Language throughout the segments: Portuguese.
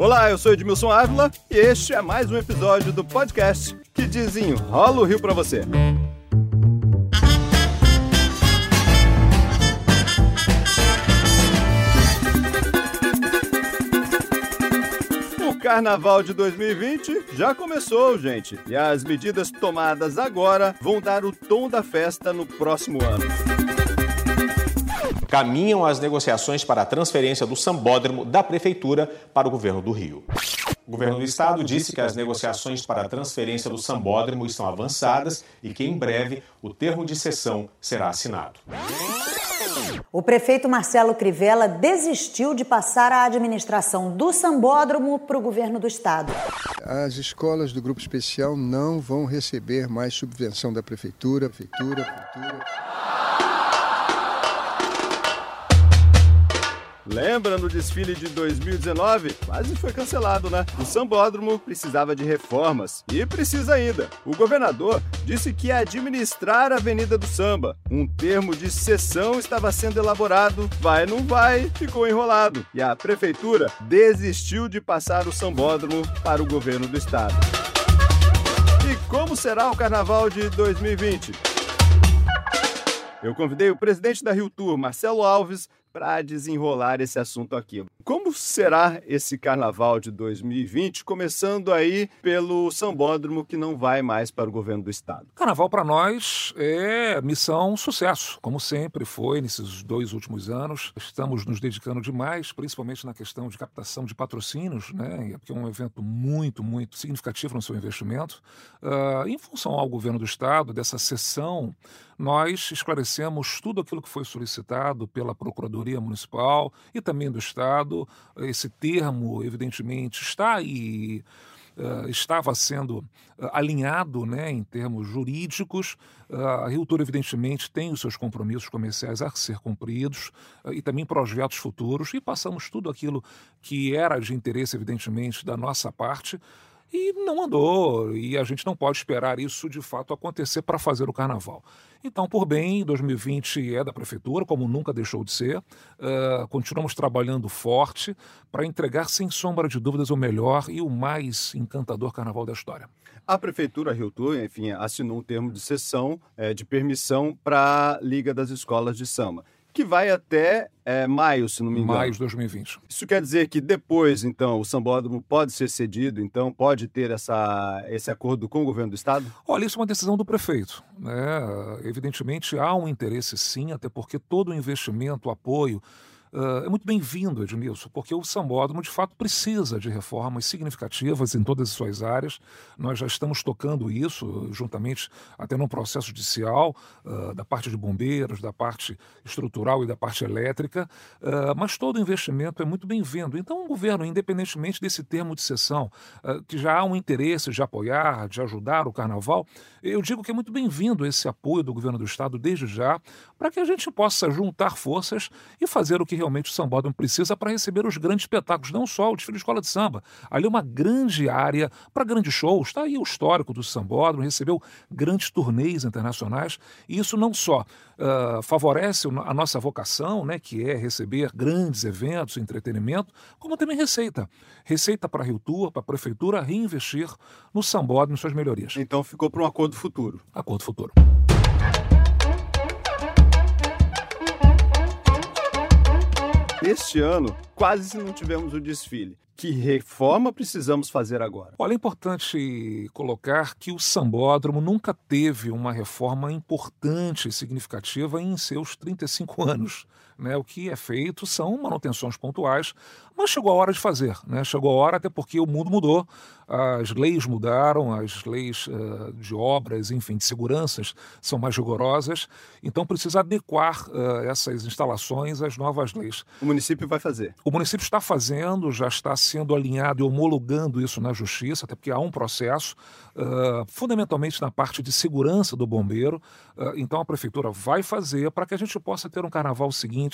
Olá, eu sou Edmilson Ávila e este é mais um episódio do podcast que desenrola o Rio para você. O Carnaval de 2020 já começou, gente, e as medidas tomadas agora vão dar o tom da festa no próximo ano. Caminham as negociações para a transferência do sambódromo da Prefeitura para o governo do Rio. O governo do estado disse que as negociações para a transferência do sambódromo estão avançadas e que em breve o termo de cessão será assinado. O prefeito Marcelo Crivella desistiu de passar a administração do sambódromo para o governo do estado. As escolas do grupo especial não vão receber mais subvenção da prefeitura, prefeitura, prefeitura. Lembra no desfile de 2019? Quase foi cancelado, né? O sambódromo precisava de reformas e precisa ainda. O governador disse que ia administrar a Avenida do Samba. Um termo de cessão estava sendo elaborado, vai não vai, ficou enrolado. E a prefeitura desistiu de passar o sambódromo para o governo do estado. E como será o carnaval de 2020? Eu convidei o presidente da Rio Tour, Marcelo Alves, para desenrolar esse assunto aqui. Como será esse carnaval de 2020, começando aí pelo sambódromo que não vai mais para o governo do estado? Carnaval para nós é missão sucesso, como sempre foi nesses dois últimos anos. Estamos nos dedicando demais, principalmente na questão de captação de patrocínios, né? Porque é um evento muito, muito significativo no seu investimento. Uh, em função ao governo do estado, dessa sessão, nós esclarecemos tudo aquilo que foi solicitado pela Procuradoria Municipal e também do Estado. Esse termo, evidentemente, está aí. Uh, estava sendo uh, alinhado né, em termos jurídicos. Uh, a Tour, evidentemente, tem os seus compromissos comerciais a ser cumpridos e também projetos futuros, e passamos tudo aquilo que era de interesse, evidentemente, da nossa parte e não andou, e a gente não pode esperar isso de fato acontecer para fazer o carnaval. Então, por bem, 2020 é da prefeitura, como nunca deixou de ser. Uh, continuamos trabalhando forte para entregar, sem sombra de dúvidas, o melhor e o mais encantador carnaval da história. A prefeitura Rio Tour, enfim, assinou um termo de cessão é, de permissão para a Liga das Escolas de Samba que vai até é, maio, se não me engano. Maio de 2020. Isso quer dizer que depois, então, o sambódromo pode ser cedido, então pode ter essa, esse acordo com o governo do estado? Olha, isso é uma decisão do prefeito. Né? Evidentemente há um interesse sim, até porque todo o investimento, o apoio Uh, é muito bem-vindo, Edmilson, porque o sambódromo de fato precisa de reformas significativas em todas as suas áreas. Nós já estamos tocando isso, juntamente até num processo judicial, uh, da parte de bombeiros, da parte estrutural e da parte elétrica, uh, mas todo investimento é muito bem-vindo. Então, o governo, independentemente desse termo de sessão, que já há um interesse de apoiar, de ajudar o carnaval, eu digo que é muito bem-vindo esse apoio do governo do Estado desde já, para que a gente possa juntar forças e fazer o que realmente o sambódromo precisa para receber os grandes espetáculos, não só o desfile de escola de samba. Ali é uma grande área para grandes shows. Está aí o histórico do sambódromo, recebeu grandes turnês internacionais, e isso não só uh, favorece a nossa vocação, né, que é receber grandes eventos, entretenimento, como também receita. Receita para a Rio Tour, para a prefeitura reinvestir no sambódromo e suas melhorias. Então ficou para um acordo futuro. Acordo futuro. Este ano, quase não tivemos o desfile. Que reforma precisamos fazer agora? Olha, é importante colocar que o sambódromo nunca teve uma reforma importante e significativa em seus 35 anos. Né? O que é feito são manutenções pontuais, mas chegou a hora de fazer. Né? Chegou a hora, até porque o mundo mudou, as leis mudaram, as leis uh, de obras, enfim, de seguranças são mais rigorosas, então precisa adequar uh, essas instalações às novas leis. O município vai fazer? O município está fazendo, já está sendo alinhado e homologando isso na justiça, até porque há um processo, uh, fundamentalmente na parte de segurança do bombeiro. então a prefeitura vai fazer para que a gente possa ter um carnaval seguinte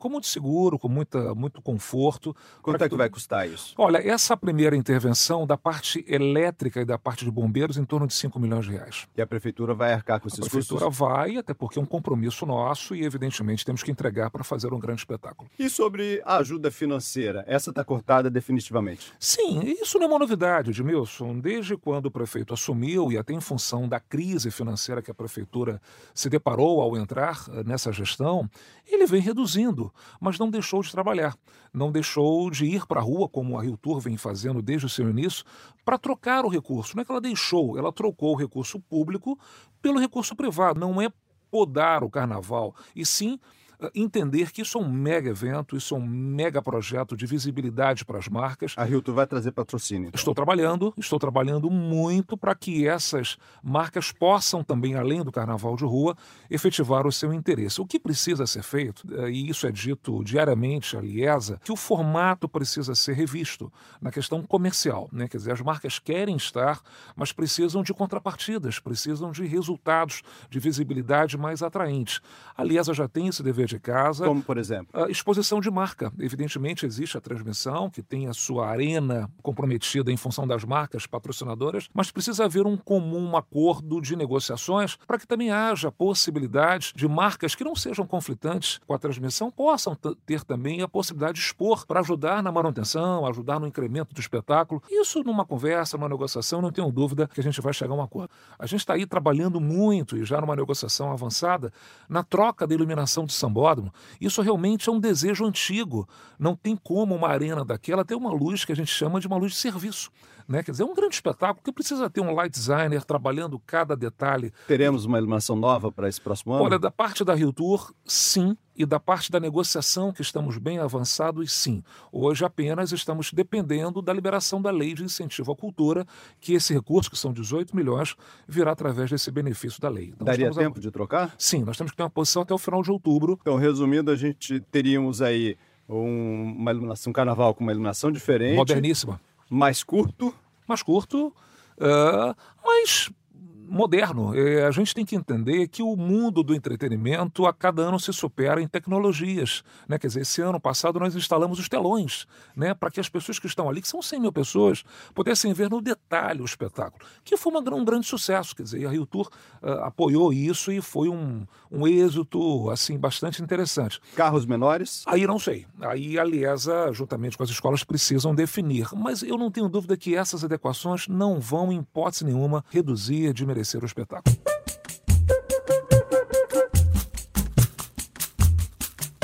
com muito seguro, com muita, muito conforto. Quanto é que vai custar isso? Olha, essa primeira intervenção da parte elétrica e da parte de bombeiros em torno de 5 milhões de reais. E a prefeitura vai arcar com esses custos? A prefeitura custos? vai, até porque é um compromisso nosso e, evidentemente, temos que entregar para fazer um grande espetáculo. E sobre a ajuda financeira? Essa está cortada definitivamente? definitivamente. Sim, isso não é uma novidade, Edmilson. Desde quando o prefeito assumiu, e até em função da crise financeira que a prefeitura se deparou ao entrar eh, nessa gestão, ele vem reduzindo, mas não deixou de trabalhar. Não deixou de ir para a rua, como a Rio Tour vem fazendo desde o seu início, para trocar o recurso. Não é que ela deixou, ela trocou o recurso público pelo recurso privado. Não é podar o carnaval, e sim entender que isso é um mega evento, isso é um mega projeto de visibilidade para as marcas. A Rio vai trazer patrocínio. Então. Estou trabalhando, estou trabalhando muito para que essas marcas possam também, além do carnaval de rua, efetivar o seu interesse. O que precisa ser feito, eh, e isso é dito diariamente à Liesa, que o formato precisa ser revisto na questão comercial. Né? Quer dizer, as marcas querem estar, mas precisam de contrapartidas, precisam de resultados, de visibilidade mais atraentes. A Liesa já tem esse dever de casa. Como, por exemplo? A exposição de marca. Evidentemente, existe a transmissão, que tem a sua arena comprometida em função das marcas patrocinadoras, mas precisa haver um comum acordo de negociações para que também haja possibilidade de marcas que não sejam conflitantes com a transmissão possam ter também a possibilidade de expor para ajudar na manutenção, ajudar no incremento do espetáculo. Isso numa conversa, numa negociação, não tenho dúvida que a gente vai chegar a um acordo. A gente está aí trabalhando muito e já numa negociação avançada na troca da iluminação de sambó autódromo. Isso realmente é um desejo antigo. Não tem como uma arena daquela ter uma luz que a gente chama de uma luz de serviço. Né? Quer dizer, é um grande espetáculo que precisa ter um light designer trabalhando cada detalhe. Teremos uma iluminação nova para esse próximo ano? Olha, da parte da Rio Tour, sim e da parte da negociação, que estamos bem avançados, sim. Hoje apenas estamos dependendo da liberação da lei de incentivo à cultura, que esse recurso, que são 18 milhões, virá através desse benefício da lei. Então, Daria tempo a... de trocar? Sim, nós temos que ter uma posição até o final de outubro. Então, resumindo, a gente teríamos aí um, uma iluminação um carnaval com uma iluminação diferente. Moderníssima. Mais curto. Mais curto, uh, mas moderno. É, a gente tem que entender que o mundo do entretenimento a cada ano se supera em tecnologias. Né? Quer dizer, esse ano passado nós instalamos os telões né? para que as pessoas que estão ali, que são 100 mil pessoas, pudessem ver no detalhe o espetáculo, que foi uma, um grande sucesso. Quer dizer, a Rio Tour uh, apoiou isso e foi um, um êxito assim bastante interessante. Carros menores? Aí não sei. Aí a Liesa, juntamente com as escolas, precisam definir. Mas eu não tenho dúvida que essas adequações não vão, em hipótese nenhuma, reduzir, diminuir o espetáculo.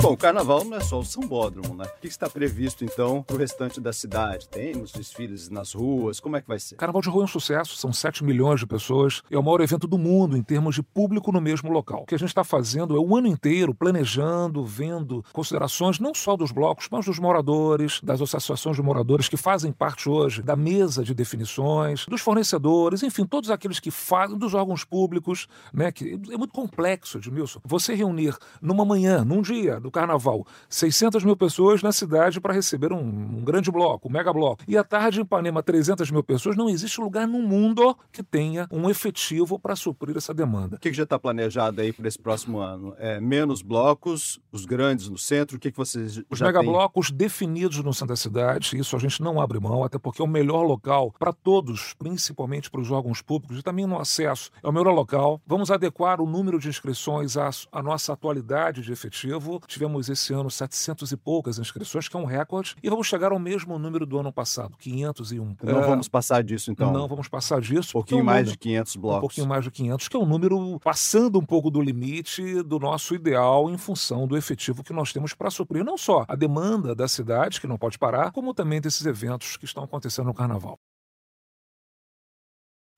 Bom, o carnaval não é só o sambódromo, né? O que está previsto, então, para o restante da cidade? Temos desfiles nas ruas? Como é que vai ser? Carnaval de rua é um sucesso, são 7 milhões de pessoas. É o maior evento do mundo em termos de público no mesmo local. O que a gente está fazendo é o ano inteiro planejando, vendo considerações não só dos blocos, mas dos moradores, das associações de moradores que fazem parte hoje da mesa de definições, dos fornecedores, enfim, todos aqueles que fazem, dos órgãos públicos, né? Que é muito complexo, Edmilson. Você reunir numa manhã, num dia do carnaval, 600 mil pessoas na cidade para receber um, um, grande bloco, um mega bloco. E à tarde em Ipanema, 300 mil pessoas. Não existe lugar no mundo que tenha um efetivo para suprir essa demanda. O que, que já está planejado aí para esse próximo ano? É, menos blocos, os grandes no centro, o que, que vocês Os mega blocos definidos no centro da cidade, isso a gente não abre mão, até porque é o melhor local para todos, principalmente para os órgãos públicos e também no acesso. É o melhor local. Vamos adequar o número de inscrições à, à nossa atualidade de efetivo. Tivemos esse ano 700 e poucas inscrições, que é um recorde, e vamos chegar ao mesmo número do ano passado, 501. Não é, vamos passar disso, então? Não vamos passar disso. Um pouquinho é um mais número, de 500 blocos. Um pouquinho mais de 500, que é um número passando um pouco do limite do nosso ideal em função do efetivo que nós temos para suprir não só a demanda da cidade, que não pode parar, como também desses eventos que estão acontecendo no Carnaval.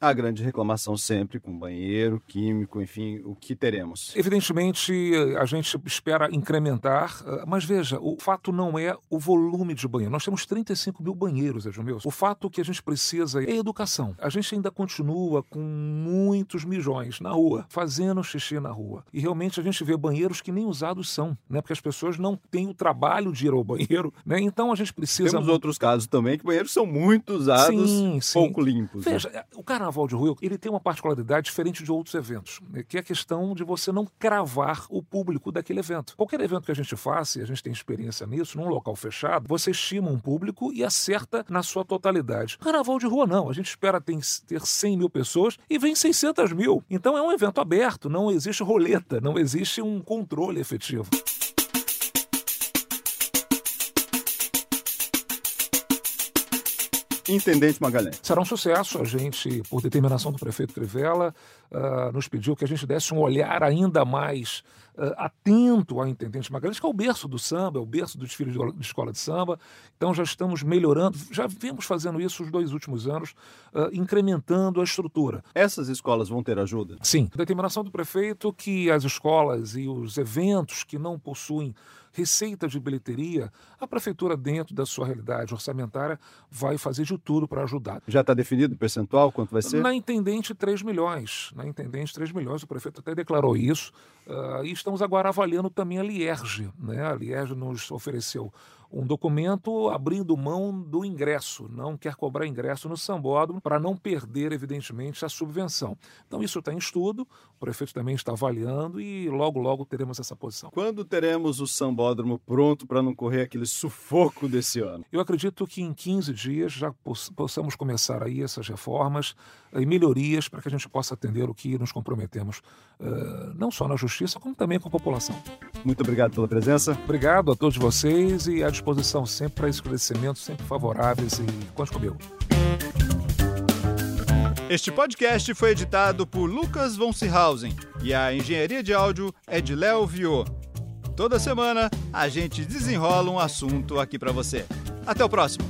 A grande reclamação sempre com banheiro, químico, enfim, o que teremos? Evidentemente, a gente espera incrementar, eh, mas veja, o fato não é o volume de banheiro. Nós temos 35 mil banheiros, Edmilson. O fato que a gente precisa é educação. A gente ainda continua com muitos milhões na rua, fazendo xixi na rua. E realmente a gente vê banheiros que nem usados são, né? Porque as pessoas não têm o trabalho de ir ao banheiro, né? Então a gente precisa... Temos outros casos também que banheiros são muito usados, sim, sim. pouco limpos. Né? Veja, né? o cara Carnaval de Rua ele tem uma particularidade diferente de outros eventos, né, que é a questão de você não cravar o público daquele evento. Qualquer evento que a gente faça, e a gente tem experiência nisso, num local fechado, você estima um público e acerta na sua totalidade. Carnaval de Rua não, a gente espera ter 100 mil pessoas e vem 600 mil. Então é um evento aberto, não existe roleta, não existe um controle efetivo. Intendente Magalhães. Será um sucesso. A gente, por determinação do prefeito Crivella, uh, nos pediu que a gente desse um olhar ainda mais uh, atento ao Intendente Magalhães, que é o berço do samba, é o berço dos filhos de escola de samba. Então já estamos melhorando, já vimos fazendo isso os dois últimos anos, uh, incrementando a estrutura. Essas escolas vão ter ajuda? Sim. Determinação do prefeito que as escolas e os eventos que não possuem receita de bilheteria, a prefeitura, dentro da sua realidade orçamentária, vai fazer de tudo para ajudar. Já está definido o percentual, quanto vai ser? Na intendente, 3 milhões. Na intendente, 3 milhões. O prefeito até declarou isso. Uh, e estamos agora avaliando também a Lierge. Né? A Lierge nos ofereceu um documento abrindo mão do ingresso, não quer cobrar ingresso no sambódromo para não perder, evidentemente, a subvenção. Então, isso está em estudo, o prefeito também está avaliando e logo, logo teremos essa posição. Quando teremos o sambódromo pronto para não correr aquele sufoco desse ano? Eu acredito que em 15 dias já possamos começar aí essas reformas e melhorias para que a gente possa atender o que nos comprometemos, não só na justiça, como também com a população. Muito obrigado pela presença. Obrigado a todos vocês e à disposição sempre para esclarecimentos sempre favoráveis e conte comigo. Este podcast foi editado por Lucas von Seehausen e a engenharia de áudio é de Léo Viô. Toda semana a gente desenrola um assunto aqui para você. Até o próximo.